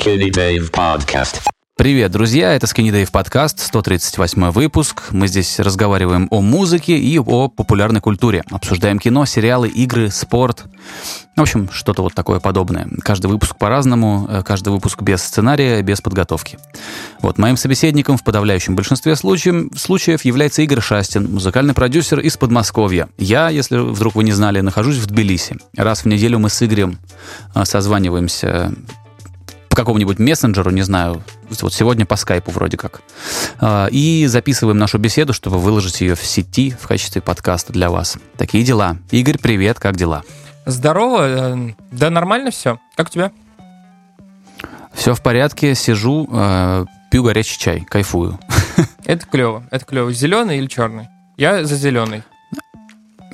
Skinny Dave Podcast. Привет, друзья, это Skinny Dave подкаст, 138 выпуск. Мы здесь разговариваем о музыке и о популярной культуре. Обсуждаем кино, сериалы, игры, спорт. В общем, что-то вот такое подобное. Каждый выпуск по-разному, э, каждый выпуск без сценария, без подготовки. Вот моим собеседником в подавляющем большинстве случаев, случаев является Игорь Шастин, музыкальный продюсер из Подмосковья. Я, если вдруг вы не знали, нахожусь в Тбилиси. Раз в неделю мы с Игорем э, созваниваемся какому-нибудь мессенджеру, не знаю, вот сегодня по скайпу вроде как. А, и записываем нашу беседу, чтобы выложить ее в сети в качестве подкаста для вас. Такие дела. Игорь, привет, как дела? Здорово, э, да нормально все. Как у тебя? Все в порядке, сижу, э, пью горячий чай, кайфую. Это клево, это клево. Зеленый или черный? Я за зеленый.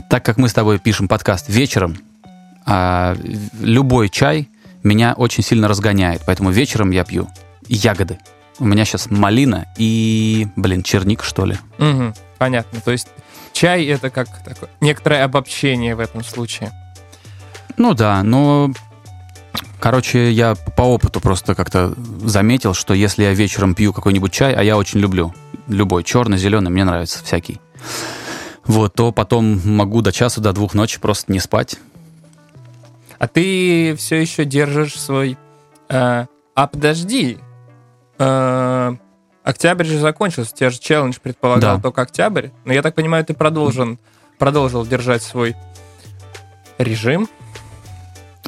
Так как мы с тобой пишем подкаст вечером, а, любой чай меня очень сильно разгоняет, поэтому вечером я пью ягоды. У меня сейчас малина и, блин, черник, что ли. Угу, понятно. То есть чай это как такое, некоторое обобщение в этом случае. Ну да, но Короче, я по опыту просто как-то заметил, что если я вечером пью какой-нибудь чай, а я очень люблю любой, черный, зеленый, мне нравится всякий, вот, то потом могу до часу, до двух ночи просто не спать. А ты все еще держишь свой... Э, а подожди. Э, октябрь же закончился. У тебя же челлендж предполагал Да. только октябрь. Но я так понимаю, ты продолжен, продолжил держать свой режим.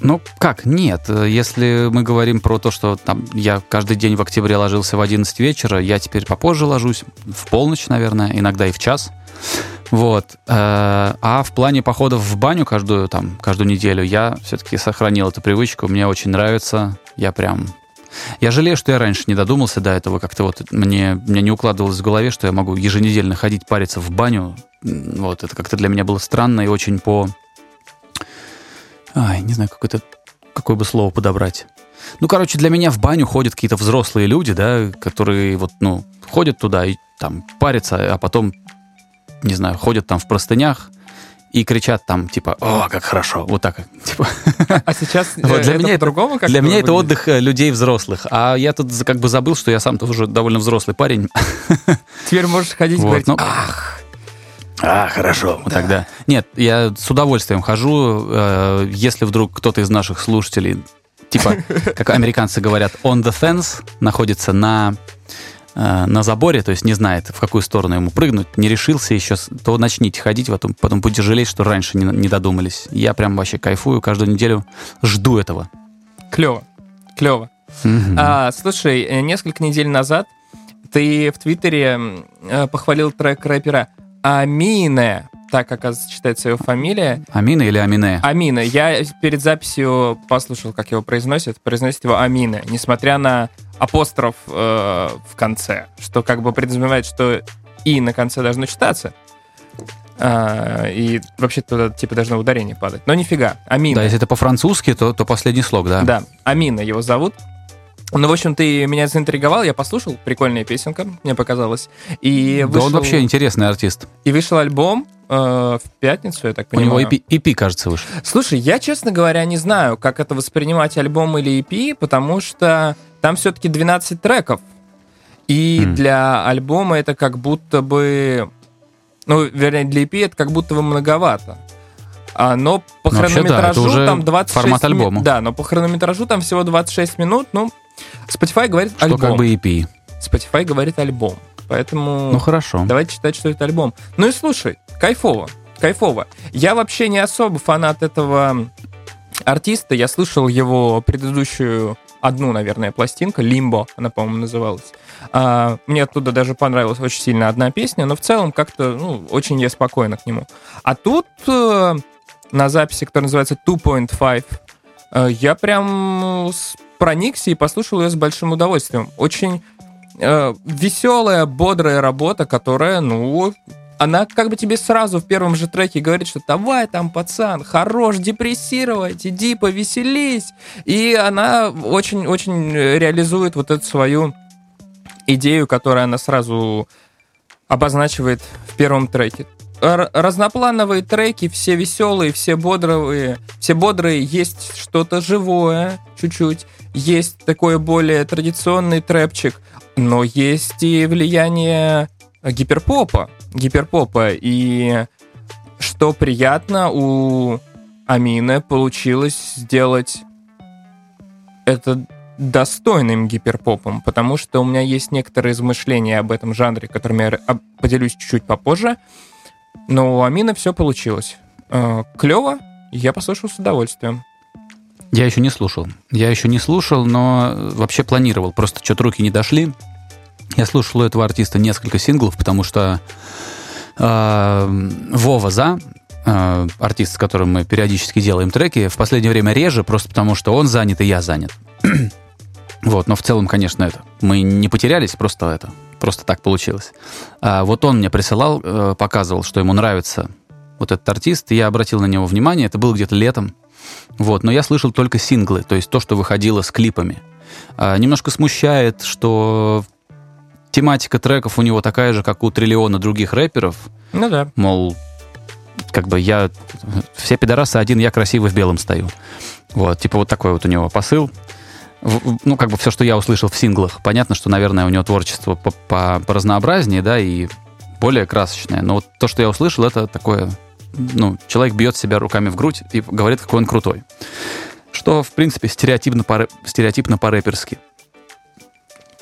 Ну, как? Нет. Если мы говорим про то, что там я каждый день в октябре ложился в 11 вечера, я теперь попозже ложусь, в полночь, наверное, иногда и в час. Вот. Э, А в плане походов в баню каждую, там, каждую неделю я все-таки сохранил эту привычку. Мне очень нравится. Я прям... Я жалею, что я раньше не додумался до этого. Как-то вот мне, мне не укладывалось в голове, что я могу еженедельно ходить париться в баню. Вот. Это как-то для меня было странно и очень по... Ай, не знаю, какое-то какое бы слово подобрать. Ну, короче, для меня в баню ходят какие-то взрослые люди, да, которые вот, ну, ходят туда и там парятся, а потом, не знаю, ходят там в простынях и кричат там, типа, о, как хорошо, вот так, типа. А сейчас э, Вот для это меня это- как Для меня это отдых э, людей взрослых, а я тут как бы забыл, что я сам тоже довольно взрослый парень. Теперь можешь ходить и говорить, ну, ах, А, хорошо. Вот тогда. Нет, я с удовольствием хожу. э, Если вдруг кто-то из наших слушателей, типа, как американцы говорят, on the fence, находится на э, на заборе, то есть не знает, в какую сторону ему прыгнуть, не решился еще, то начните ходить, потом, потом будете жалеть, что раньше не, не додумались. Я прям вообще кайфую, каждую неделю жду этого. клево, клево. Мгм. А, слушай, э, несколько недель назад ты в Твиттере э, похвалил трек рэпера Амине, так, оказывается, читается его фамилия. Амина или Амине? Амина. Я перед записью послушал, как его произносят. Произносит его Амина, несмотря на апостроф э, в конце, что как бы предразумевает, что и на конце должно читаться. А, и вообще туда типа должно ударение падать. Но нифига. Амина. Да, если это по-французски, то, то последний слог, да. Да, Амина его зовут. Ну, в общем, ты меня заинтриговал, я послушал, прикольная песенка, мне показалось. И Да вышел, он вообще интересный артист. и вышел альбом э, в пятницу, я так У него понимаю. EP, EP, кажется, вышел. Слушай, я, честно говоря, не знаю, как это воспринимать альбом или EP, потому что там все-таки 12 треков. И Хм. для альбома это как будто бы... Ну, вернее, для EP это как будто бы многовато. А, но по Ну, вообще, да, хронометражу это уже там 26 формат ми- альбома. Да, но по хронометражу там всего 26 минут. Ну, Spotify говорит Что альбом. как бы EP. Spotify говорит альбом. Поэтому... Ну, хорошо. Давайте считать, что это альбом. Ну и слушай, кайфово, кайфово. Я вообще не особо фанат этого артиста. Я слышал его предыдущую одну, наверное, пластинку, «Лимбо», она, по-моему, называлась. А, мне оттуда даже понравилась очень сильно одна песня, но в целом как-то, ну, очень я спокойно к нему. А тут э, на записи, которая называется 2.5, э, я прям с- проникся и послушал ее с большим удовольствием. Очень э, веселая, бодрая работа, которая, ну, она как бы тебе сразу в первом же треке говорит, что давай там, пацан, хорош депрессировать, иди повеселись. И она очень-очень реализует вот эту свою идею, которую она сразу обозначивает в первом треке. Разноплановые треки, все веселые, все бодрые, все бодрые, есть что-то живое чуть-чуть. Есть такой более традиционный трэпчик, но есть и влияние гиперпопа, гиперпопа, и что приятно, у Амины получилось сделать это достойным гиперпопом, потому что у меня есть некоторые измышления об этом жанре, которыми я поделюсь чуть-чуть попозже. Но у Амины все получилось. Э, Клево, я послушал с удовольствием. Я еще не слушал. Я еще не слушал, но вообще планировал. Просто что-то руки не дошли. Я слушал у этого артиста несколько синглов, потому что э, Вова За, э, артист, с которым мы периодически делаем треки, в последнее время реже, просто потому что он занят и я занят. вот, но в целом, конечно, это. Мы не потерялись, просто это. Просто так получилось. А вот он мне присылал, э, показывал, что ему нравится вот этот артист, и я обратил на него внимание, это было где-то летом. Вот, но я слышал только синглы, то есть то, что выходило с клипами. А, немножко смущает, что тематика треков у него такая же, как у триллиона других рэперов. Ну да. Мол, как бы я... Все пидорасы один, я красивый в белом стою. Вот, типа вот такой вот у него посыл. Ну, как бы все, что я услышал в синглах. Понятно, что, наверное, у него творчество по, по, по разнообразнее, да, и более красочное. Но вот то, что я услышал, это такое... Ну, человек бьет себя руками в грудь и говорит, какой он крутой. Что, в принципе, стереотипно, по, стереотипно по-рэперски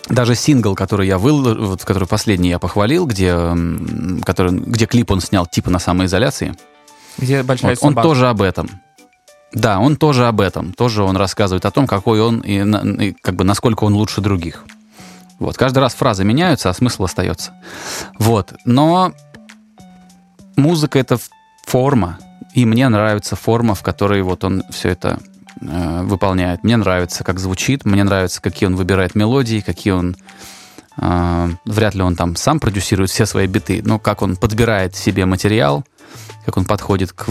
даже сингл, который я выложил, вот, который последний я похвалил, где, который, где клип он снял типа на самоизоляции. Где большая вот, Он тоже об этом. Да, он тоже об этом. Тоже он рассказывает о том, какой он и, и как бы насколько он лучше других. Вот. Каждый раз фразы меняются, а смысл остается. Вот. Но музыка — это форма. И мне нравится форма, в которой вот он все это э, выполняет. Мне нравится, как звучит, мне нравится, какие он выбирает мелодии, какие он... Э, вряд ли он там сам продюсирует все свои биты, но как он подбирает себе материал, как он подходит к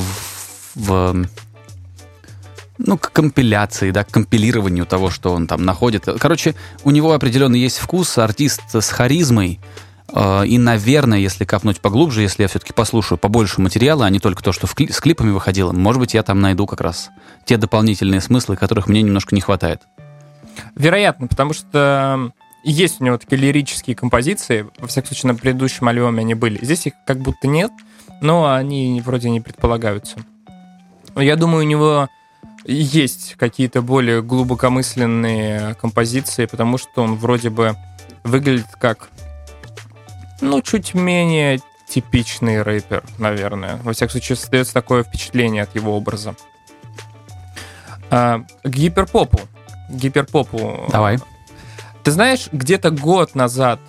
в, ну, к компиляции, да, к компилированию того, что он там находит. Короче, у него определенно есть вкус, артист с харизмой, и, наверное, если копнуть поглубже, если я все-таки послушаю побольше материала, а не только то, что кли- с клипами выходило, может быть, я там найду как раз те дополнительные смыслы, которых мне немножко не хватает. Вероятно, потому что есть у него такие лирические композиции, во всяком случае, на предыдущем альбоме они были. Здесь их как будто нет, но они вроде не предполагаются. Я думаю, у него есть какие-то более глубокомысленные композиции, потому что он вроде бы выглядит как, ну, чуть менее типичный рэпер, наверное. Во всяком случае, создается такое впечатление от его образа. А, к гиперпопу. Гиперпопу. Давай. Ты знаешь, где-то год назад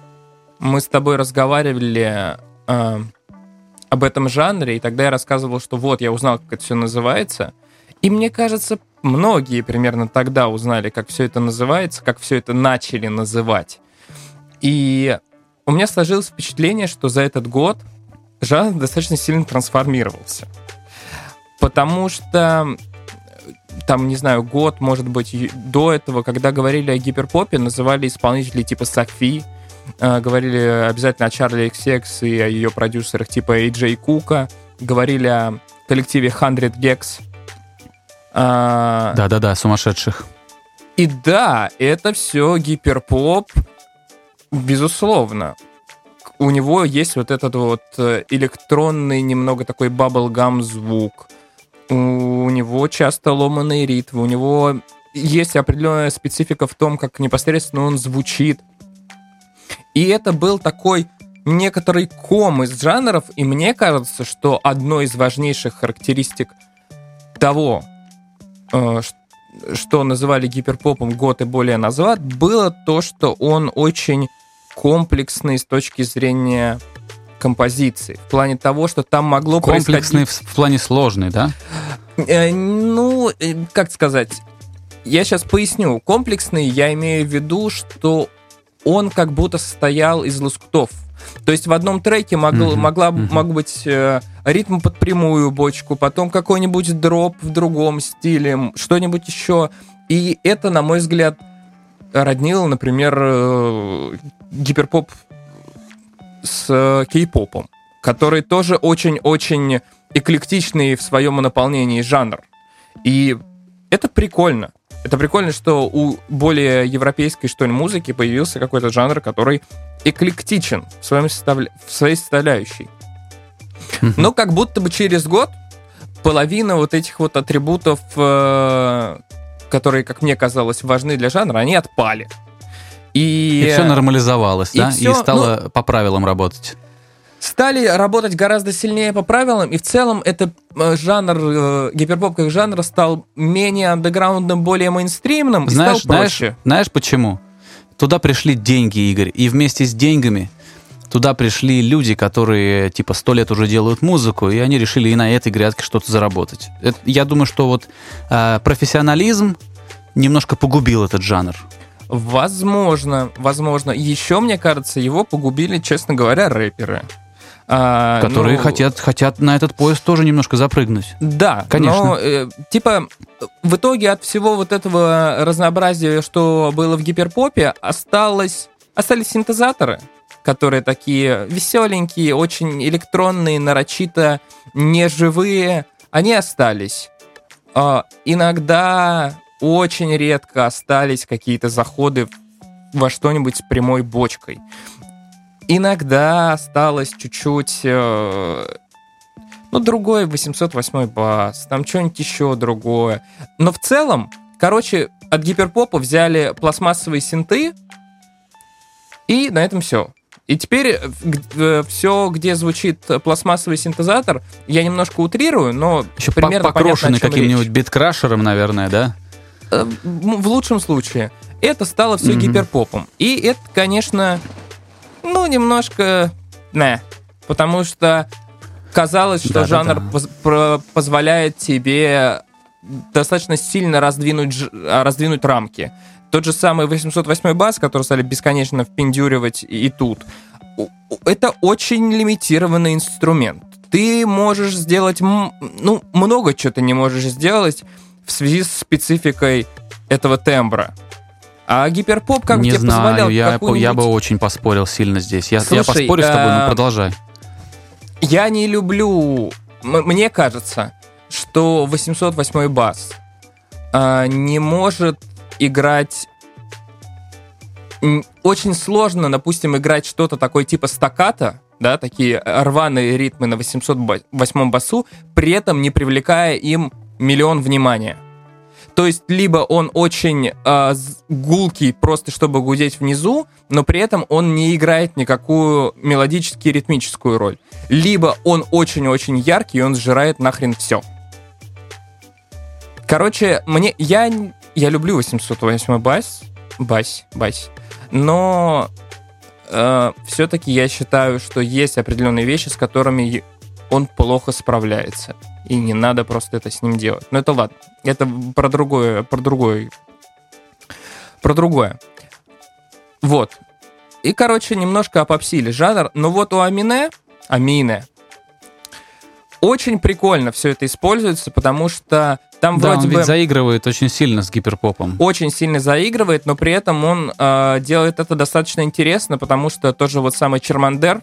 мы с тобой разговаривали а, об этом жанре, и тогда я рассказывал, что вот, я узнал, как это все называется. И мне кажется, многие примерно тогда узнали, как все это называется, как все это начали называть. И у меня сложилось впечатление, что за этот год жанр достаточно сильно трансформировался. Потому что там, не знаю, год, может быть, до этого, когда говорили о гиперпопе, называли исполнителей типа Софи, э, говорили обязательно о Чарли XX и о ее продюсерах типа Эйджей Кука, говорили о коллективе 100 Gex. А, Да-да-да, сумасшедших. И да, это все гиперпоп, безусловно. У него есть вот этот вот э, электронный, немного такой баблгам звук у него часто ломаные ритмы, у него есть определенная специфика в том, как непосредственно он звучит. И это был такой некоторый ком из жанров, и мне кажется, что одной из важнейших характеристик того, э, что называли гиперпопом год и более назад, было то, что он очень комплексный с точки зрения композиции. В плане того, что там могло Комплексный происходить... в плане сложный, да? Э, ну, э, как сказать, я сейчас поясню. Комплексный я имею в виду, что он как будто состоял из лоскутов. То есть в одном треке могло, mm-hmm. могла, mm-hmm. мог быть э, ритм под прямую бочку, потом какой-нибудь дроп в другом стиле, что-нибудь еще. И это, на мой взгляд, роднило, например, э, гиперпоп с э, кей-попом, который тоже очень-очень эклектичный в своем наполнении жанр. И это прикольно. Это прикольно, что у более европейской, что ли, музыки появился какой-то жанр, который эклектичен в, своем составля... в своей составляющей. Но как будто бы через год половина вот этих вот атрибутов, э, которые, как мне казалось, важны для жанра, они отпали. И, и все нормализовалось, и да? Все, и стало ну, по правилам работать. Стали работать гораздо сильнее по правилам, и в целом это э, жанр, э, гиперпоп как жанр стал менее андеграундным, более мейнстримным знаешь, и стал проще. Знаешь, знаешь почему? Туда пришли деньги, Игорь, и вместе с деньгами туда пришли люди, которые типа сто лет уже делают музыку, и они решили и на этой грядке что-то заработать. Это, я думаю, что вот э, профессионализм немножко погубил этот жанр. Возможно, возможно. Еще, мне кажется, его погубили, честно говоря, рэперы. А, Которые ну, хотят, хотят на этот поезд тоже немножко запрыгнуть. Да, конечно. Но, э, типа, в итоге от всего вот этого разнообразия, что было в гиперпопе, осталось, остались синтезаторы, которые такие веселенькие, очень электронные, нарочито неживые. Они остались. А, иногда очень редко остались какие-то заходы во что-нибудь с прямой бочкой. Иногда осталось чуть-чуть... Э, ну, другой 808 бас, там что-нибудь еще другое. Но в целом, короче, от гиперпопа взяли пластмассовые синты, и на этом все. И теперь э, э, все, где звучит пластмассовый синтезатор, я немножко утрирую, но Еще примерно покрошенный каким-нибудь биткрашером, наверное, да? В лучшем случае. Это стало все mm-hmm. гиперпопом. И это, конечно, ну, немножко... Не. Потому что казалось, что да, жанр да, да. позволяет тебе достаточно сильно раздвинуть, раздвинуть рамки. Тот же самый 808 бас, который стали бесконечно впендюривать и тут. Это очень лимитированный инструмент. Ты можешь сделать, ну, много чего ты не можешь сделать в связи с спецификой этого тембра. А гиперпоп как не тебе знаю, позволял я, я бы очень поспорил сильно здесь. Я, Слушай, я поспорю с тобой, но ну, продолжай. Я не люблю... Мне кажется, что 808 бас э, не может играть очень сложно, допустим, играть что-то такое типа стаката, да, такие рваные ритмы на 808 басу, при этом не привлекая им миллион внимания. То есть либо он очень э, гулкий, просто чтобы гудеть внизу, но при этом он не играет никакую мелодически ритмическую роль. Либо он очень-очень яркий, и он сжирает нахрен все. Короче, мне я я люблю 808 бас, бас, бас, но э, все-таки я считаю, что есть определенные вещи, с которыми он плохо справляется. И не надо просто это с ним делать. Но это ладно. Это про другое, про другое. Про другое. Вот. И, короче, немножко опопсили жанр. Но вот у Амине, Амине, очень прикольно все это используется, потому что там да, вроде он бы... заигрывает очень сильно с гиперпопом. Очень сильно заигрывает, но при этом он э, делает это достаточно интересно, потому что тоже вот самый Чермандер,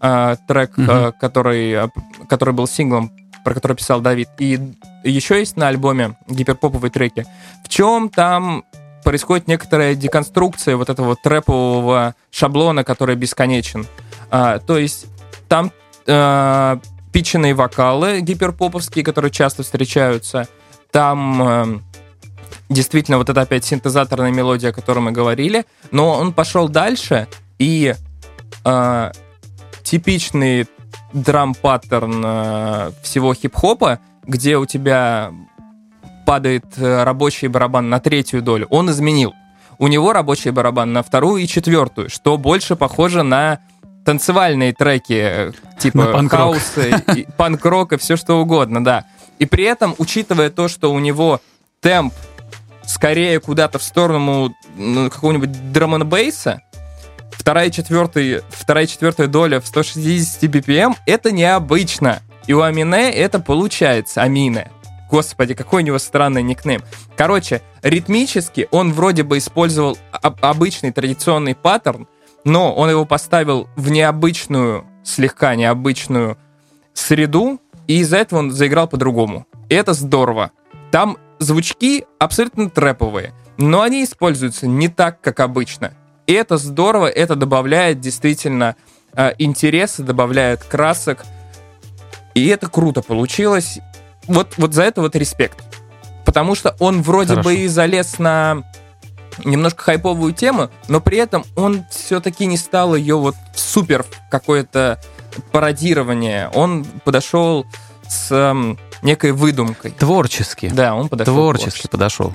э, трек, угу. э, который, который был синглом, про который писал Давид, и еще есть на альбоме гиперпоповые треки, в чем там происходит некоторая деконструкция вот этого трэпового шаблона, который бесконечен. А, то есть там а, питченные вокалы гиперпоповские, которые часто встречаются, там э, действительно вот это опять синтезаторная мелодия, о которой мы говорили, но он пошел дальше и э, типичный драм-паттерн э, всего хип-хопа, где у тебя падает э, рабочий барабан на третью долю, он изменил. У него рабочий барабан на вторую и четвертую, что больше похоже на танцевальные треки, э, типа хауса, панк-рок и все что угодно, да. И при этом, учитывая то, что у него темп скорее куда-то в сторону ну, какого-нибудь драм бейса вторая четвертая, вторая четвертая доля в 160 BPM, это необычно. И у Амине это получается, Амине. Господи, какой у него странный никнейм. Короче, ритмически он вроде бы использовал обычный традиционный паттерн, но он его поставил в необычную, слегка необычную среду, и из-за этого он заиграл по-другому. И это здорово. Там звучки абсолютно трэповые, но они используются не так, как обычно. И это здорово, это добавляет действительно э, интереса, добавляет красок. И это круто получилось. Вот, вот за это вот респект. Потому что он вроде Хорошо. бы и залез на немножко хайповую тему, но при этом он все-таки не стал ее вот супер какое-то пародирование. Он подошел с эм, некой выдумкой. Творчески. Да, он подошел Творчески подошел.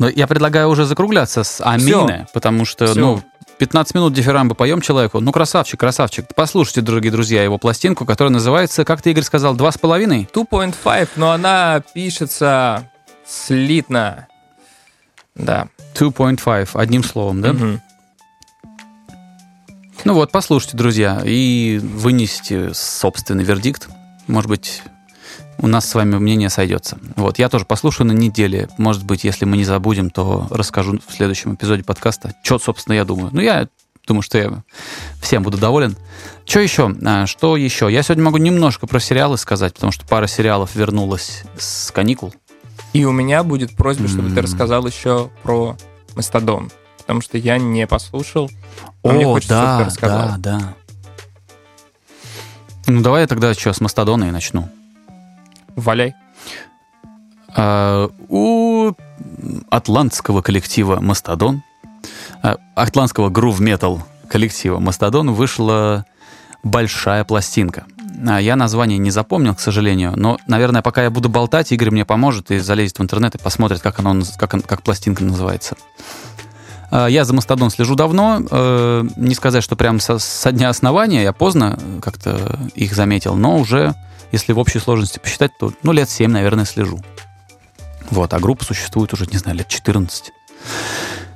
Но я предлагаю уже закругляться с Амины, потому что, Всё. ну, 15 минут дифирамбы поем человеку. Ну, красавчик, красавчик. Послушайте, дорогие друзья, его пластинку, которая называется, как ты, Игорь, сказал, «Два с половиной»? 2.5, но она пишется слитно. Да. 2.5, одним словом, да? Мгм. Ну вот, послушайте, друзья, и вынесите собственный вердикт. Может быть, у нас с вами мнение сойдется. Вот, я тоже послушаю на неделе. Может быть, если мы не забудем, то расскажу в следующем эпизоде подкаста, что, собственно, я думаю. Ну, я думаю, что я всем буду доволен. Что еще? А, Что еще? Я сегодня могу немножко про сериалы сказать, потому что пара сериалов вернулась с каникул. И у меня будет просьба, чтобы ты М. рассказал еще про Мастодон. Потому что я не послушал. А мне хочется, чтобы ты рассказал. да, да. Ну, давай я тогда что, с Мастодона и начну. Валяй. А, у атлантского коллектива «Мастодон», а, атлантского грув-метал коллектива «Мастодон» вышла большая пластинка. А, Я название не запомнил, к сожалению, но, наверное, пока я буду болтать, Игорь мне поможет и залезет в интернет и посмотрит, как, оно, как, как пластинка называется. Я за «Мастодон» слежу давно. э, Не сказать, что прям со, со дня основания, я поздно как-то их заметил, но уже, если в общей сложности посчитать, то ну, лет 7, наверное, слежу. Вот, а группа существует уже, не знаю, лет 14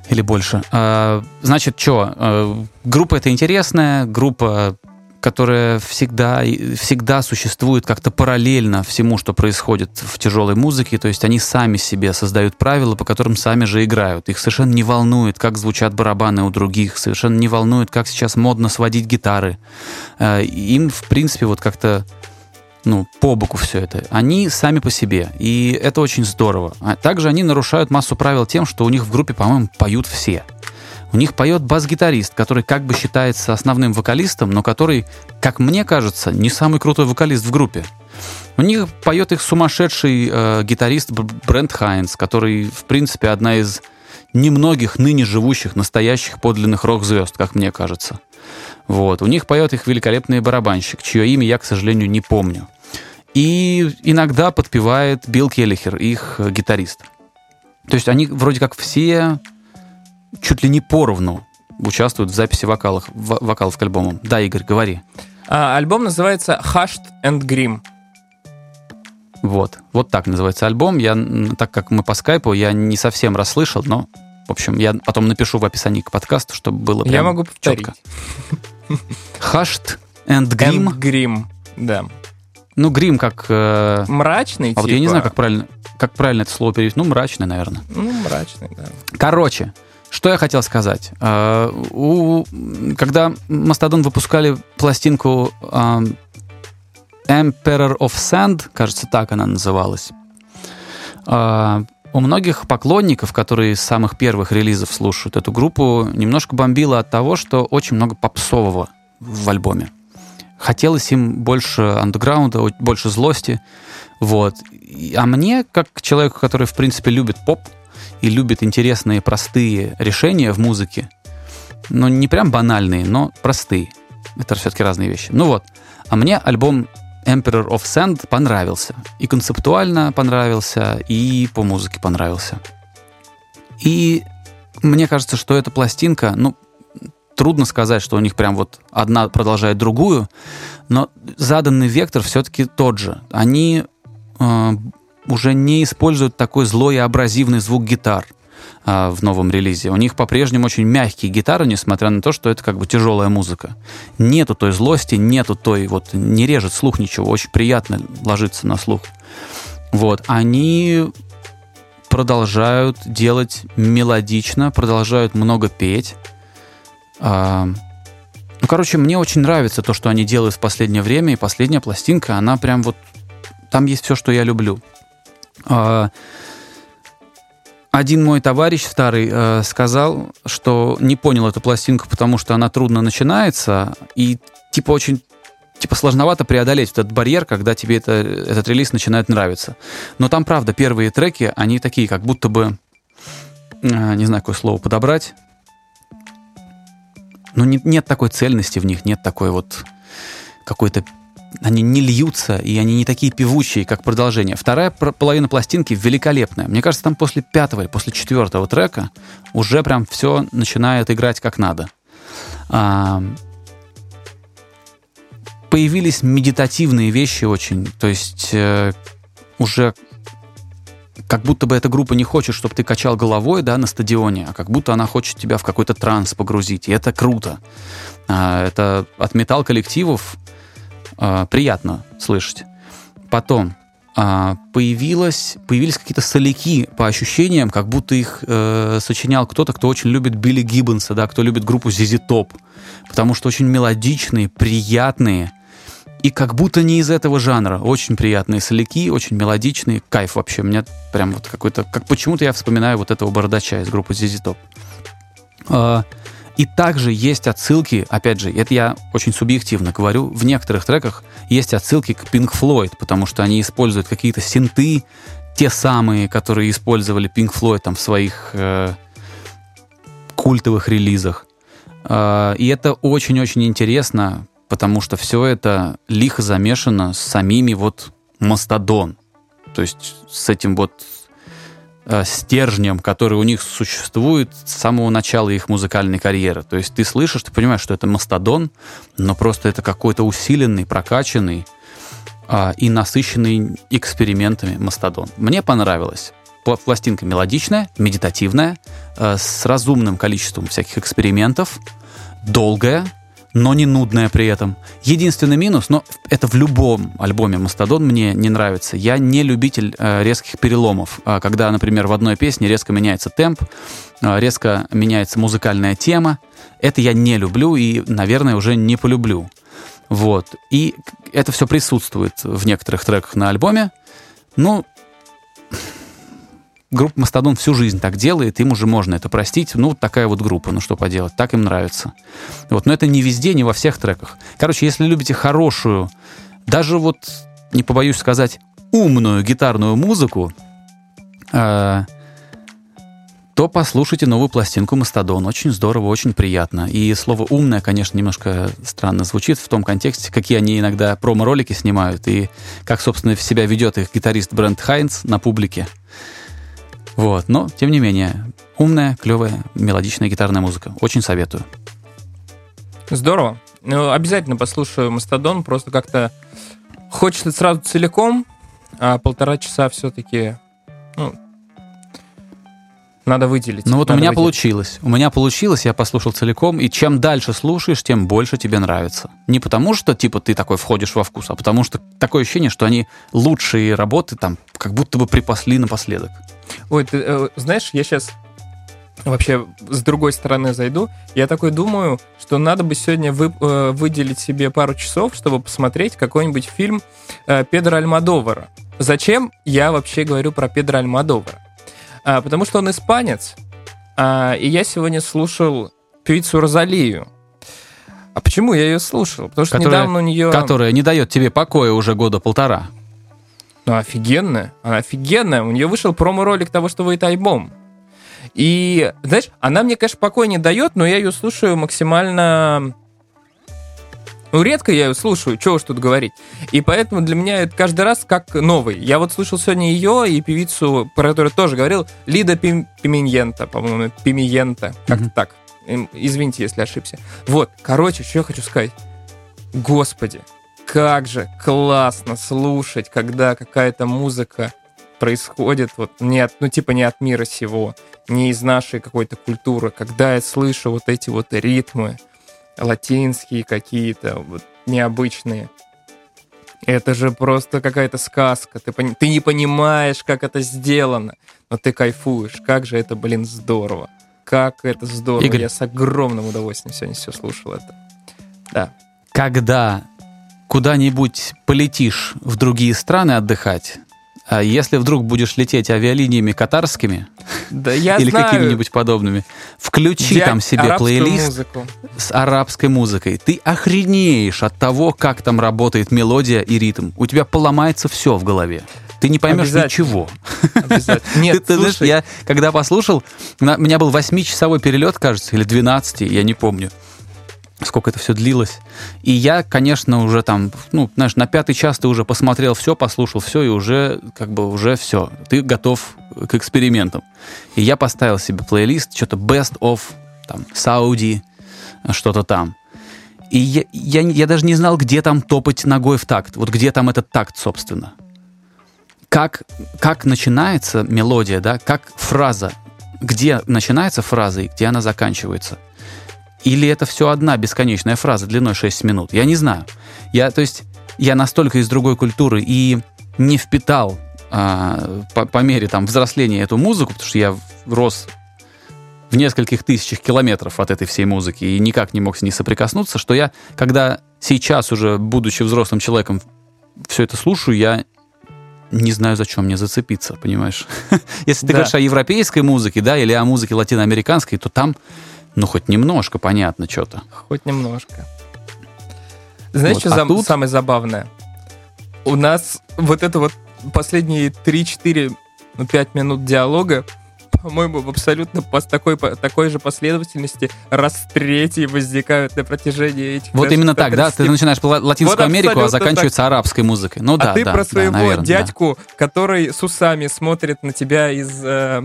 или больше. А, Значит, что? Группа это интересная, группа, которая всегда, всегда существует как-то параллельно всему, что происходит в тяжелой музыке. То есть они сами себе создают правила, по которым сами же играют. Их совершенно не волнует, как звучат барабаны у других, совершенно не волнует, как сейчас модно сводить гитары. А, Им, в принципе, вот как-то ну, по боку все это. Они сами по себе. И это очень здорово. А также они нарушают массу правил тем, что у них в группе, по-моему, поют все. У них поет бас-гитарист, который как бы считается основным вокалистом, но который, как мне кажется, не самый крутой вокалист в группе. У них поет их сумасшедший э, гитарист Брент Хайнс, который, в принципе, одна из немногих ныне живущих настоящих подлинных рок-звезд, как мне кажется. Вот. У них поет их великолепный барабанщик, чье имя я, к сожалению, не помню. И иногда подпевает Билл Келлихер, их э, гитарист. То есть они вроде как все чуть ли не поровну участвуют в записи вокалов, вокалов к альбому. Да, Игорь, говори. А, альбом называется Hushed and Grim. Вот. Вот так называется альбом. Я, так как мы по скайпу, я не совсем расслышал, но, в общем, я потом напишу в описании к подкасту, чтобы было прям Я могу повторить. четко. Hushed and Grim. And Grim. Да. Ну, грим как... э, Мрачный, а вот я не типа. знаю, как правильно, как правильно это слово перевести. Ну, мрачный, наверное. Ну, мрачный, да. Короче, что я хотел сказать. Э, у, когда Мастодон выпускали пластинку э, Emperor of Sand, кажется, так она называлась, э, у многих поклонников, которые с самых первых релизов слушают эту группу, немножко бомбило от того, что очень много попсового в альбоме. Хотелось им больше андеграунда, больше злости. Вот. А мне, как человеку, который, в принципе, любит поп и любит интересные, простые решения в музыке, ну, не прям банальные, но простые. Это все-таки разные вещи. Ну вот. А мне альбом Emperor of Sand понравился. И концептуально понравился, и по музыке понравился. И мне кажется, что эта пластинка, ну, трудно сказать, что у них прям вот одна продолжает другую, но заданный вектор все-таки тот же. Они э, уже не используют такой злой и абразивный звук гитар э, в новом релизе. У них по-прежнему очень мягкие гитары, несмотря на то, что это как бы тяжелая музыка. Нету той злости, нету той вот, не режет слух ничего, очень приятно ложится на слух. Вот, они продолжают делать мелодично, продолжают много петь. А, ну, короче, мне очень нравится то, что они делают в последнее время, и последняя пластинка, она прям вот... Там есть все, что я люблю. А, один мой товарищ старый э, сказал, что не понял эту пластинку, потому что она трудно начинается и типа очень типа сложновато преодолеть этот барьер, когда тебе это, этот релиз начинает нравиться. Но там, правда, первые треки, они такие, как будто бы, э, не знаю, какое слово подобрать, но не, нет такой цельности в них, нет такой вот какой-то они не льются, и они не такие певучие, как продолжение. Вторая половина пластинки великолепная. Мне кажется, там после пятого или после четвертого трека уже прям все начинает играть как надо. А, появились медитативные вещи очень, то есть э, уже как будто бы эта группа не хочет, чтобы ты качал головой да, на стадионе, а как будто она хочет тебя в какой-то транс погрузить. И это круто. А, это от металл-коллективов а, приятно слышать. Потом а, появилось, появились какие-то соляки по ощущениям, как будто их э, сочинял кто-то, кто очень любит Билли Гиббонса, да, кто любит группу ZZ Top, потому что очень мелодичные, приятные, и как будто не из этого жанра. Очень приятные соляки, очень мелодичные. Кайф вообще. У меня прям вот какой-то... Как почему-то я вспоминаю вот этого бородача из группы ZZ Top. А, и также есть отсылки, опять же, это я очень субъективно говорю, в некоторых треках есть отсылки к Pink Floyd, потому что они используют какие-то синты, те самые, которые использовали Pink Floyd там в своих э, культовых релизах. Э, и это очень-очень интересно, потому что все это лихо замешано с самими вот Мастодон. То есть с этим вот Э, стержнем, который у них существует с самого начала их музыкальной карьеры. То есть ты слышишь, ты понимаешь, что это мастодон, но просто это какой-то усиленный, прокачанный а, и насыщенный экспериментами мастодон. Мне понравилось. Пластинка мелодичная, медитативная, э, с разумным количеством всяких экспериментов, долгая, но не нудная при этом. Единственный минус, но это в любом альбоме Мастодон мне не нравится. Я не любитель э, резких переломов, э, когда, например, в одной песне резко меняется темп, э, резко меняется музыкальная тема. Это я не люблю и, наверное, уже не полюблю. Вот. И это все присутствует в некоторых треках на альбоме. Ну, группа Мастодон всю жизнь так делает, им уже можно это простить. Ну, вот такая вот группа, ну что поделать, так им нравится. Вот, но это не везде, не во всех треках. Короче, если любите хорошую, даже вот, не побоюсь сказать, умную гитарную музыку, э, то послушайте новую пластинку Мастодон. Очень здорово, очень приятно. И слово «умное», конечно, немножко странно звучит в том контексте, какие они иногда промо-ролики снимают и как, собственно, себя ведет их гитарист Брент Хайнс на публике. Вот, но, тем не менее, умная, клевая, мелодичная гитарная музыка. Очень советую. Здорово. Ну, обязательно послушаю Мастодон, просто как-то хочется сразу целиком, а полтора часа все-таки ну, надо выделить. Ну вот у меня выделить. получилось. У меня получилось, я послушал целиком, и чем дальше слушаешь, тем больше тебе нравится. Не потому что, типа, ты такой входишь во вкус, а потому что такое ощущение, что они лучшие работы там как будто бы припасли напоследок. Ой, ты э, знаешь, я сейчас вообще с другой стороны зайду. Я такой думаю, что надо бы сегодня вы, э, выделить себе пару часов, чтобы посмотреть какой-нибудь фильм э, Педро Альмадовара. Зачем я вообще говорю про Педро Альмадовара? А, потому что он испанец, а, и я сегодня слушал певицу Розалию. А почему я ее слушал? Потому что Которая- недавно у нее... Которая не дает тебе покоя уже года полтора. Ну, офигенная. Она офигенная. У нее вышел промо-ролик того, что выйдет альбом. И, знаешь, она мне, конечно, покоя не дает, но я ее слушаю максимально... Ну, редко я ее слушаю, чего уж тут говорить. И поэтому для меня это каждый раз как новый. Я вот слушал сегодня ее и певицу, про которую тоже говорил, Лида Пим- Пиминьента, по-моему, Пимиента, как-то Мгм. так. Извините, если ошибся. Вот, короче, что я хочу сказать. Господи, как же классно слушать, когда какая-то музыка происходит вот не от, ну типа не от мира сего, не из нашей какой-то культуры, когда я слышу вот эти вот ритмы латинские какие-то, вот необычные. Это же просто какая-то сказка. Ты, пони- ты не понимаешь, как это сделано, но ты кайфуешь. Как же это, блин, здорово. Как это здорово. Игорь. Я с огромным удовольствием сегодня все слушал это. Да. Когда куда-нибудь полетишь в другие страны отдыхать, А если вдруг будешь лететь авиалиниями катарскими Да я или какими-нибудь подобными, включи Дядь, там себе плейлист музыку. с арабской музыкой. Ты охренеешь от того, как там работает мелодия и ритм. У тебя поломается все в голове. Ты не поймешь ничего. Нет, ты, ты знаешь, слушай, я когда послушал, на- у меня был восьмичасовой перелет, кажется, или 12, я не помню, сколько это все длилось. И я, конечно, уже там, ну, знаешь, на пятый час ты уже посмотрел все, послушал все, и уже, как бы, уже все. Ты готов к экспериментам. И я поставил себе плейлист, что-то best of, там, Сауди, что-то там. И я, я, я даже не знал, где там топать ногой в такт. Вот где там этот такт, собственно. Как, как начинается мелодия, да, как фраза, где начинается фраза и где она заканчивается. Или это все одна бесконечная фраза длиной 6 минут? Я не знаю. Я, то есть, я настолько из другой культуры и не впитал а, по, по мере там, взросления эту музыку, потому что я рос в нескольких тысячах километров от этой всей музыки и никак не мог с ней соприкоснуться, что я, когда сейчас уже, будучи взрослым человеком, все это слушаю, я не знаю, за чем мне зацепиться, понимаешь? Если ты Да. говоришь о европейской музыке, да, или о музыке латиноамериканской, то там, ну, хоть немножко понятно что-то. Хоть немножко. Знаешь, Вот, что а зам- тут- самое забавное? У нас вот это вот последние 3-4, ну, 5 минут диалога, по-моему, в абсолютно такой, такой же последовательности раз третий возникают на протяжении этих... Вот именно так, да? Ты 130. начинаешь Латинскую Вот Америку, а заканчивается арабской музыкой. Ну да, а ты да, про да, своего да. дядьку, который с усами смотрит на тебя из э,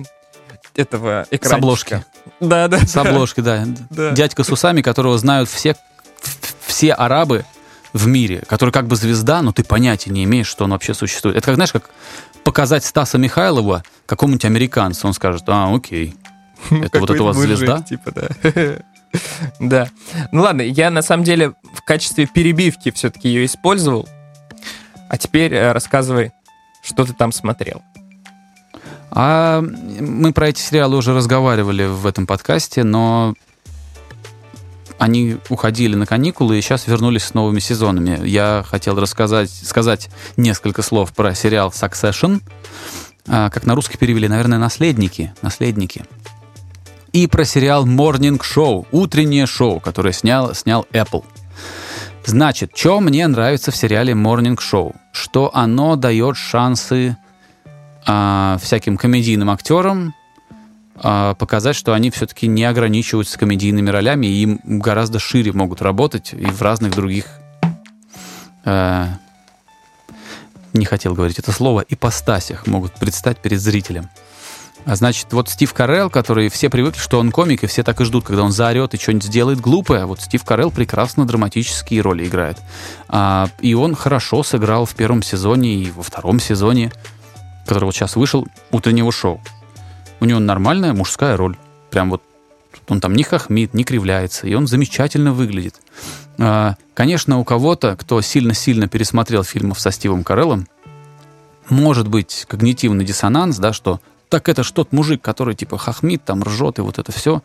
этого экранчика. С обложки. Да, да. С обложки, да. Да. Дядька с усами, которого знают все, все арабы в мире, который как бы звезда, но ты понятия не имеешь, что он вообще существует. Это как, знаешь, как показать Стаса Михайлова какому-нибудь американцу. Он скажет, а, окей, это вот это у вас звезда? типа, да. Да. Ну ладно, я на самом деле в качестве перебивки все-таки ее использовал. А теперь э, рассказывай, что ты там смотрел. А мы про эти сериалы уже разговаривали в этом подкасте, но они уходили на каникулы и сейчас вернулись с новыми сезонами. Я хотел рассказать, сказать несколько слов про сериал Succession, а, как на русский перевели, наверное, «Наследники». «Наследники». И про сериал Morning Show, утреннее шоу, которое снял, снял Apple. Значит, что мне нравится в сериале Morning Show? Что оно дает шансы а, всяким комедийным актерам а, показать, что они все-таки не ограничиваются комедийными ролями и им гораздо шире могут работать и в разных других э, не хотел говорить это слово, ипостасях могут предстать перед зрителем. А значит, вот Стив Карелл, который все привыкли, что он комик, и все так и ждут, когда он заорет и что-нибудь сделает глупое. Вот Стив Карелл прекрасно драматические роли играет. А, и он хорошо сыграл в первом сезоне и во втором сезоне, который вот сейчас вышел, утреннего шоу. У него нормальная мужская роль. Прям вот он там не хохмит, не кривляется, и он замечательно выглядит. А, Конечно, у кого-то, кто сильно-сильно пересмотрел фильмов со Стивом Кареллом, может быть когнитивный диссонанс, да, что так это ж тот мужик, который типа хохмит, там ржет и вот это все.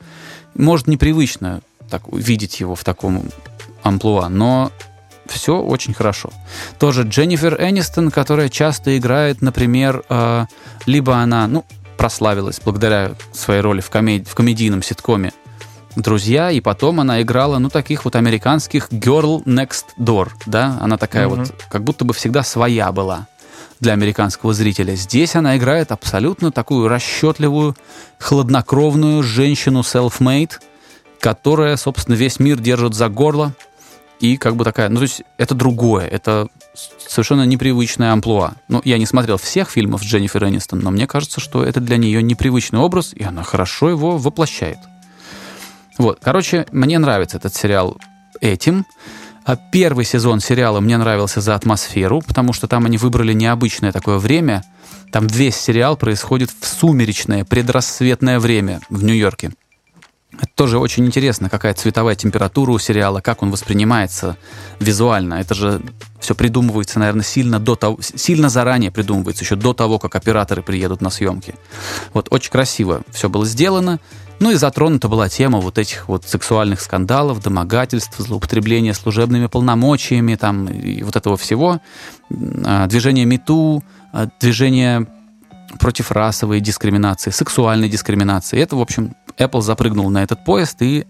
Может непривычно так видеть его в таком амплуа, но все очень хорошо. Тоже Дженнифер Энистон, которая часто играет, например, э, либо она, ну, прославилась благодаря своей роли в, комед- в комедийном ситкоме «Друзья», и потом она играла, ну, таких вот американских «Girl Next Door», да, она такая Мгм. вот, как будто бы всегда своя была для американского зрителя. Здесь она играет абсолютно такую расчетливую, хладнокровную женщину self-made, которая, собственно, весь мир держит за горло, и как бы такая, ну, то есть это другое, это совершенно непривычная амплуа. Ну, я не смотрел всех фильмов Дженнифер Энистон, но мне кажется, что это для нее непривычный образ, и она хорошо его воплощает. Вот, короче, мне нравится этот сериал этим. А первый сезон сериала мне нравился за атмосферу, потому что там они выбрали необычное такое время. Там весь сериал происходит в сумеречное, предрассветное время в Нью-Йорке. Это тоже очень интересно, какая цветовая температура у сериала, как он воспринимается визуально. Это же все придумывается, наверное, сильно, до того, сильно заранее придумывается, еще до того, как операторы приедут на съемки. Вот очень красиво все было сделано. Ну и затронута была тема вот этих вот сексуальных скандалов, домогательств, злоупотребления служебными полномочиями, там, и вот этого всего. А, Движение МИТУ, э, движение против расовой дискриминации, сексуальной дискриминации. Это, в общем, Apple запрыгнул на этот поезд и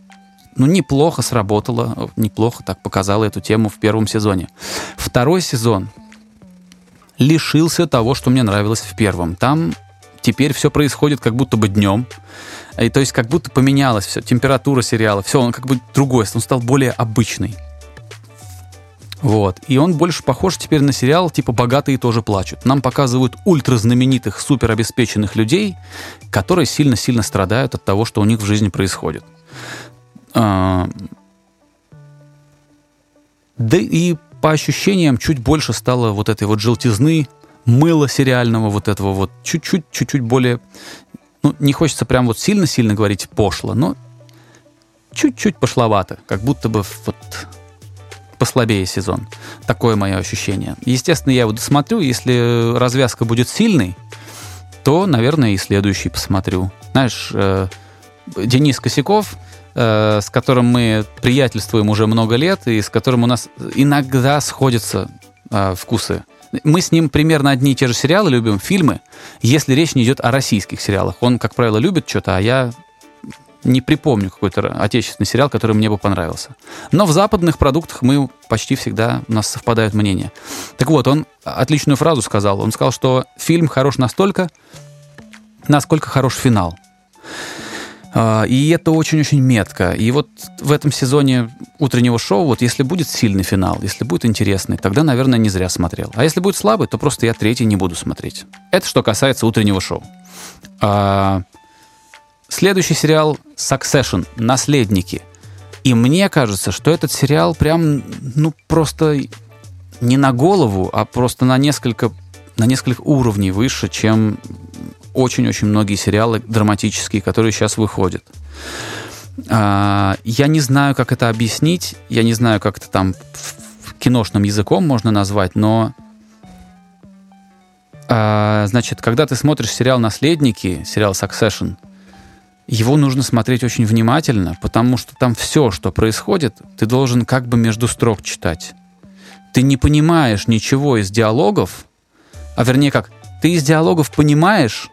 ну, неплохо сработало, неплохо так показало эту тему в первом сезоне. Второй сезон лишился того, что мне нравилось в первом. Там теперь все происходит как будто бы днем. И, то есть как будто поменялось все, температура сериала, все, он как бы другой, он стал более обычный. Вот. И он больше похож теперь на сериал типа «Богатые тоже плачут». Нам показывают ультразнаменитых, суперобеспеченных людей, которые сильно-сильно страдают от того, что у них в жизни происходит. А... Да и по ощущениям чуть больше стало вот этой вот желтизны, мыла сериального вот этого вот чуть-чуть, чуть-чуть более... Ну, не хочется прям вот сильно-сильно говорить пошло, но чуть-чуть пошловато, как будто бы вот послабее сезон. Такое мое ощущение. Естественно, я его досмотрю. Если развязка будет сильной, то, наверное, и следующий посмотрю. Знаешь, э, Денис Косяков, э, с которым мы приятельствуем уже много лет, и с которым у нас иногда сходятся э, вкусы. Мы с ним примерно одни и те же сериалы любим, фильмы, если речь не идет о российских сериалах. Он, как правило, любит что-то, а я не припомню какой-то отечественный сериал, который мне бы понравился. Но в западных продуктах мы почти всегда, у нас совпадают мнения. Так вот, он отличную фразу сказал. Он сказал, что фильм хорош настолько, насколько хорош финал. А, и это очень-очень метко. И вот в этом сезоне утреннего шоу, вот если будет сильный финал, если будет интересный, тогда, наверное, не зря смотрел. А если будет слабый, то просто я третий не буду смотреть. Это что касается утреннего шоу. А, Следующий сериал Succession, Наследники. И мне кажется, что этот сериал прям, ну, просто не на голову, а просто на несколько, на несколько уровней выше, чем очень-очень многие сериалы драматические, которые сейчас выходят. А, я не знаю, как это объяснить, я не знаю, как это там киношным языком можно назвать, но а, значит, когда ты смотришь сериал «Наследники», сериал «Succession», его нужно смотреть очень внимательно, потому что там все, что происходит, ты должен как бы между строк читать. Ты не понимаешь ничего из диалогов, а вернее как, ты из диалогов понимаешь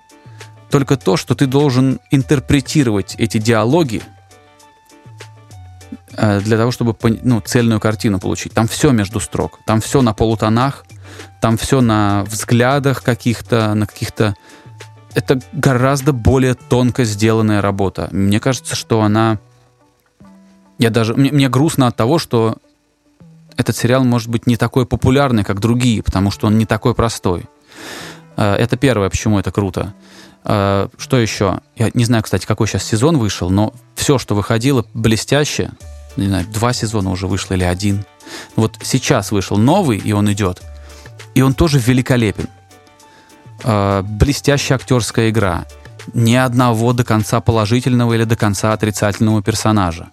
только то, что ты должен интерпретировать эти диалоги э, для того, чтобы ну, цельную картину получить. Там все между строк, там все на полутонах, там все на взглядах каких-то, на каких-то это гораздо более тонко сделанная работа. Мне кажется, что она... Я даже... Мне, мне грустно от того, что этот сериал может быть не такой популярный, как другие, потому что он не такой простой. Э, это первое, почему это круто. Э, что еще? Я не знаю, кстати, какой сейчас сезон вышел, но все, что выходило блестяще, не знаю, два сезона уже вышло или один. Вот сейчас вышел новый, и он идет. И он тоже великолепен. Э, блестящая актерская игра. Ни одного до конца положительного или до конца отрицательного персонажа.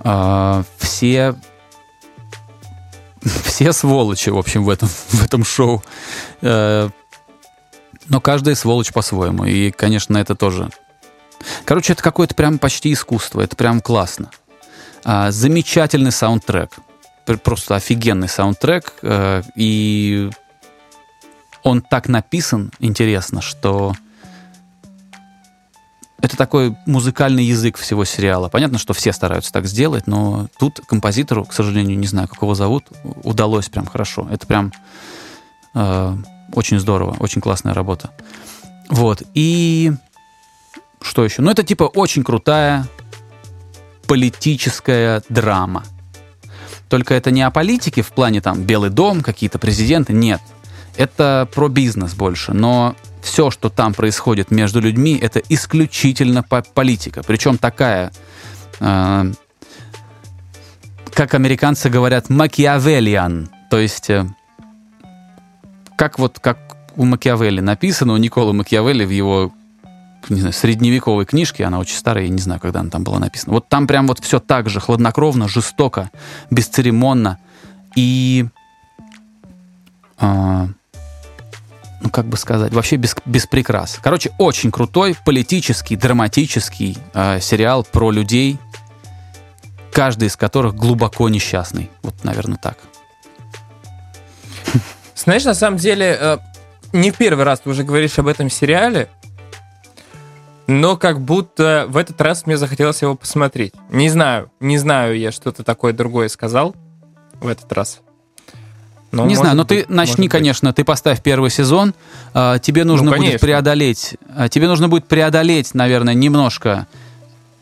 Э, все все сволочи, в общем, в этом, в этом шоу. Э, но каждая сволочь по-своему. И, конечно, это тоже... Короче, это какое-то прям почти искусство. Это прям классно. Замечательный саундтрек. Просто офигенный саундтрек. И он так написан интересно, что это такой музыкальный язык всего сериала. Понятно, что все стараются так сделать, но тут композитору, к сожалению, не знаю, как его зовут, удалось прям хорошо. Это прям э, очень здорово, очень классная работа. Вот. И что еще? Ну, это типа очень крутая политическая драма. Только это не о политике в плане там Белый дом, какие-то президенты, нет. Это про бизнес больше, но все, что там происходит между людьми, это исключительно политика. Причем такая, э, как американцы говорят, макиавелиан. То есть, э, как вот как у Макиавелли написано, у Никола Макиавелли в его не знаю, средневековой книжке, она очень старая, я не знаю, когда она там была написана. Вот там прям вот все так же, хладнокровно, жестоко, бесцеремонно. И э, ну как бы сказать, вообще без, без прикрас. Короче, очень крутой политический, драматический э, сериал про людей, каждый из которых глубоко несчастный. Вот, наверное, так. Знаешь, на самом деле, э, не в первый раз ты уже говоришь об этом сериале, но как будто в этот раз мне захотелось его посмотреть. Не знаю, не знаю я что-то такое другое сказал в этот раз. Но не знаю, но ты начни, конечно, ты поставь первый сезон, а, тебе нужно ну, будет преодолеть, а, тебе нужно будет преодолеть, наверное, немножко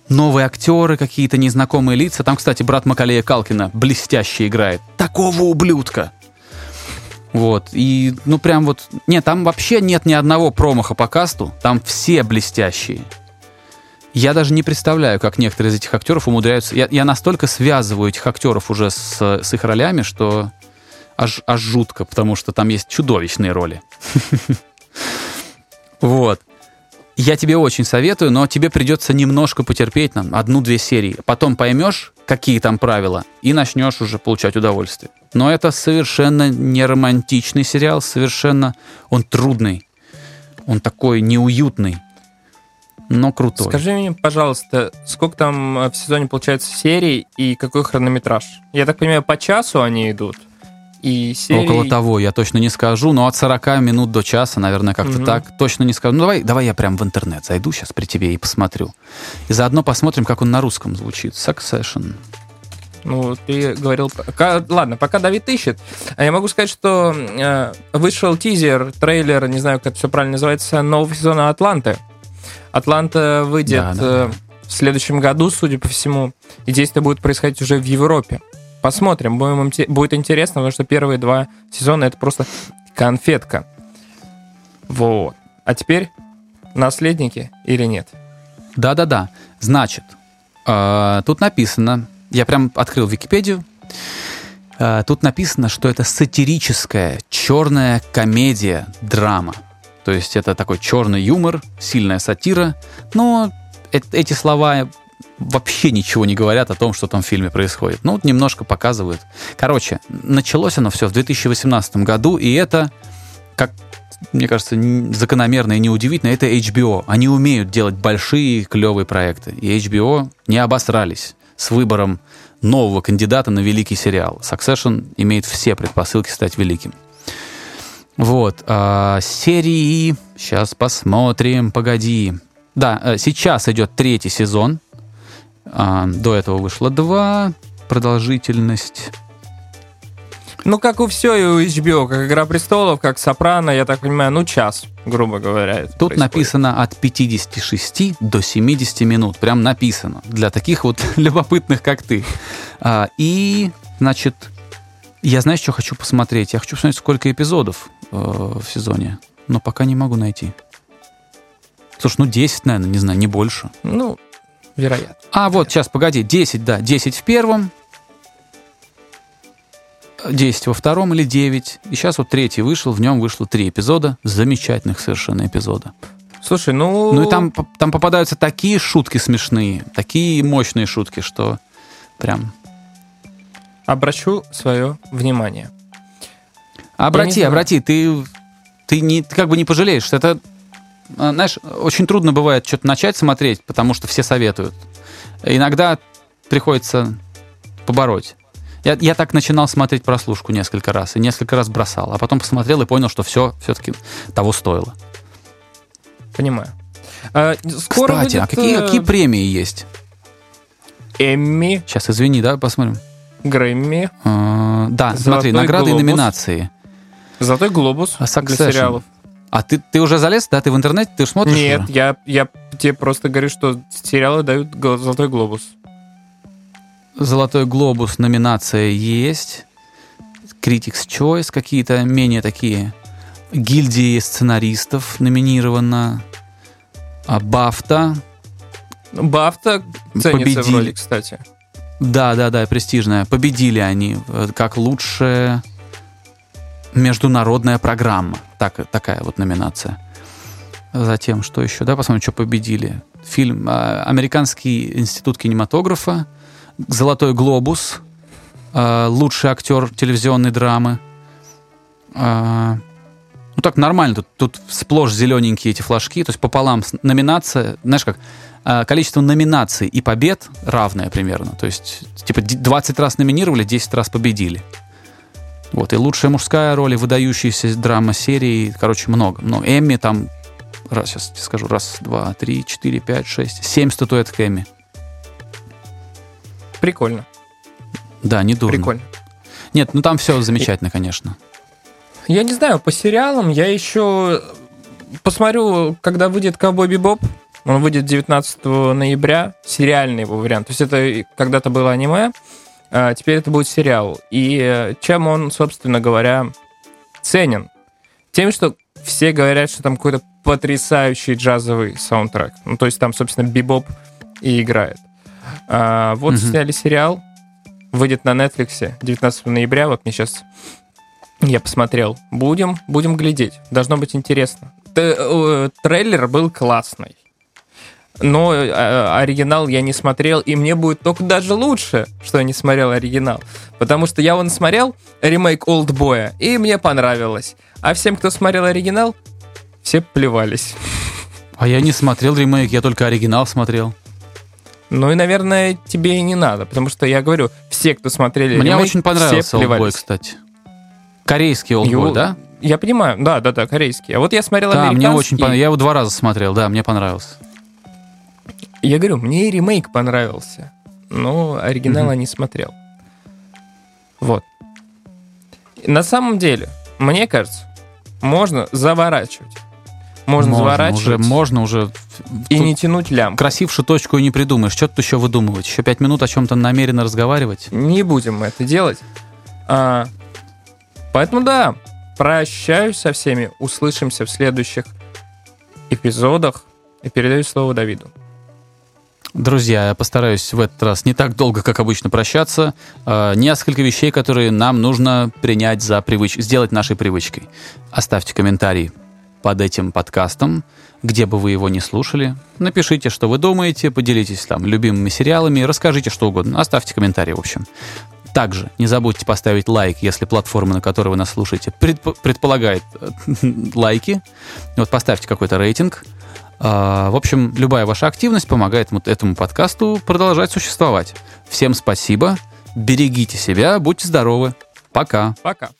новые актеры, какие-то незнакомые лица. Там, кстати, брат Макалея Калкина блестяще играет. Такого ублюдка! Вот, и, ну, прям вот... Нет, там вообще нет ни одного промаха по касту, там все блестящие. Я даже не представляю, как некоторые из этих актеров умудряются... Я, я настолько связываю этих актеров уже с, с их ролями, что аж, аж жутко, потому что там есть чудовищные роли. Вот. Я тебе очень советую, но тебе придется немножко потерпеть нам, одну-две серии. Потом поймешь, какие там правила, и начнешь уже получать удовольствие. Но это совершенно не романтичный сериал, совершенно он трудный. Он такой неуютный, но крутой. Скажи мне, пожалуйста, сколько там в сезоне получается серий и какой хронометраж? Я так понимаю, по часу они идут? И серий... Около того, я точно не скажу, но от 40 минут до часа, наверное, как-то угу. так. Точно не скажу. Ну, давай, давай я прям в интернет зайду сейчас при тебе и посмотрю. И заодно посмотрим, как он на русском звучит. Succession. Ну, ты говорил... Ладно, пока Давид ищет. А я могу сказать, что э, вышел тизер, трейлер, не знаю, как это все правильно называется, нового сезона «Атланты». «Атланта» выйдет да, да, э, в следующем году, судя по всему, и действие будет происходить уже в Европе. Посмотрим, будем, будет интересно, потому что первые два сезона это просто конфетка. Вот. А теперь наследники или нет? Да-да-да. Значит, э, тут написано, я прям открыл Википедию, э, тут написано, что это сатирическая черная комедия, драма. То есть это такой черный юмор, сильная сатира, но эти слова вообще ничего не говорят о том, что там в фильме происходит. Ну, вот немножко показывают. Короче, началось оно все в 2018 году, и это, как мне кажется, закономерно и неудивительно, это HBO. Они умеют делать большие, клевые проекты. И HBO не обосрались с выбором нового кандидата на великий сериал. Succession имеет все предпосылки стать великим. Вот. А, серии... Сейчас посмотрим. Погоди. Да, э, сейчас идет третий сезон. А, до этого вышло два. Продолжительность ну, как у все и у HBO, как «Игра престолов», как «Сопрано», я так понимаю, ну, час, грубо говоря. Тут происходит. написано от 56 до 70 минут. Прям написано. Для таких вот любопытных, как ты. А, и, значит, я, знаешь, что хочу посмотреть? Я хочу посмотреть, сколько эпизодов э, в сезоне. Но пока не могу найти. Слушай, ну 10, наверное, не знаю, не больше. Ну, вероятно. А, вот, сейчас, погоди, 10, да, 10 в первом, 10 во втором или 9. И сейчас вот третий вышел, в нем вышло три эпизода, замечательных совершенно эпизода. Слушай, ну... Ну и там, там попадаются такие шутки смешные, такие мощные шутки, что прям... Обращу свое внимание. Обрати, обрати, ты, ты, не, ты как бы не пожалеешь. Это, знаешь, очень трудно бывает что-то начать смотреть, потому что все советуют. Иногда приходится побороть. Я, я так начинал смотреть прослушку несколько раз, и несколько раз бросал, а потом посмотрел и понял, что все все-таки того стоило. Понимаю. А, скоро Кстати, будет... а какие, какие э, премии есть? Эмми. Сейчас, извини, да, посмотрим. Грэмми. А, да, Золотой смотри, награды глобус. и номинации. Золотой глобус а для сериалов. А ты, ты уже залез, да? Ты в интернете, ты смотришь Нет, уже? я, я тебе просто говорю, что сериалы дают золотой глобус. Золотой глобус номинация есть. Critics Choice какие-то менее такие. Гильдии сценаристов номинирована. А Бафта. Бафта ценится победили. в роли, кстати. Да, да, да, престижная. Победили они э, как лучшая международная программа. Так, такая вот номинация. Затем, что еще? Да, посмотрим, что победили. Фильм а, «Американский институт кинематографа», «Золотой глобус», а, «Лучший актер телевизионной драмы». А, ну, так нормально, тут, тут сплошь зелененькие эти флажки, то есть пополам номинация, знаешь как, количество номинаций и побед равное примерно. То есть, типа, 20 раз номинировали, 10 раз победили. Вот, и лучшая мужская роль, и выдающаяся драма серии, короче, много. много. Эмми там, раз, сейчас скажу, раз, два, три, четыре, пять, шесть, семь статуэток Эмми. Прикольно. Да, не дурно. Прикольно. Нет, ну там все замечательно, конечно. Я не знаю, по сериалам я еще посмотрю, когда выйдет «Ковбой Бибоп». Он выйдет 19 ноября, сериальный его вариант. То есть это когда-то было аниме, теперь это будет сериал. И э, чем он, собственно говоря, ценен? Тем, что все говорят, что там какой-то потрясающий джазовый саундтрек. Ну, то есть там, собственно, бибоп и играет. А, вот Мгм. сняли сериал, выйдет на Netflix 19 ноября. Вот мне сейчас я посмотрел. Будем, будем глядеть. Должно быть интересно. Т- э, трейлер был классный. Но э, оригинал я не смотрел, и мне будет только даже лучше, что я не смотрел оригинал. Потому что я вон смотрел ремейк Олдбоя, и мне понравилось. А всем, кто смотрел оригинал, все плевались. А я не смотрел ремейк, я только оригинал смотрел. Ну и, наверное, тебе и не надо, потому что я говорю, все, кто смотрели Мне ремейк, очень понравился Олдбой, кстати. Корейский Олдбой, Его- да? Я понимаю, да, да, да, корейский. А вот я смотрел Да, мне американский. очень понравился. Я его два раза смотрел, да, мне понравился. Я говорю, мне и ремейк понравился, но оригинала Мгм. не смотрел. Вот. На самом деле, мне кажется, можно заворачивать. Можно, уже, заворачивать можно уже. и Тут не тянуть лямку. красившую точку и не придумаешь. Что тут еще выдумывать? Еще пять минут о чем-то намеренно разговаривать? Не будем мы это делать. А, поэтому да, прощаюсь со всеми. Услышимся в следующих эпизодах. И передаю слово Давиду. Друзья, я постараюсь в этот раз не так долго, как обычно, прощаться. Э, Несколько вещей, которые нам нужно принять за привыч... сделать нашей привычкой. Оставьте комментарий под этим подкастом, где бы вы его не слушали. Напишите, что вы думаете, поделитесь там любимыми сериалами, расскажите что угодно. Оставьте комментарий, в общем. Также не забудьте поставить лайк, если платформа, на которой вы нас слушаете, предп- предполагает э, лайки. Вот поставьте какой-то рейтинг. А, В общем, любая ваша активность помогает этому подкасту продолжать существовать. Всем спасибо, берегите себя, будьте здоровы. Пока. Пока.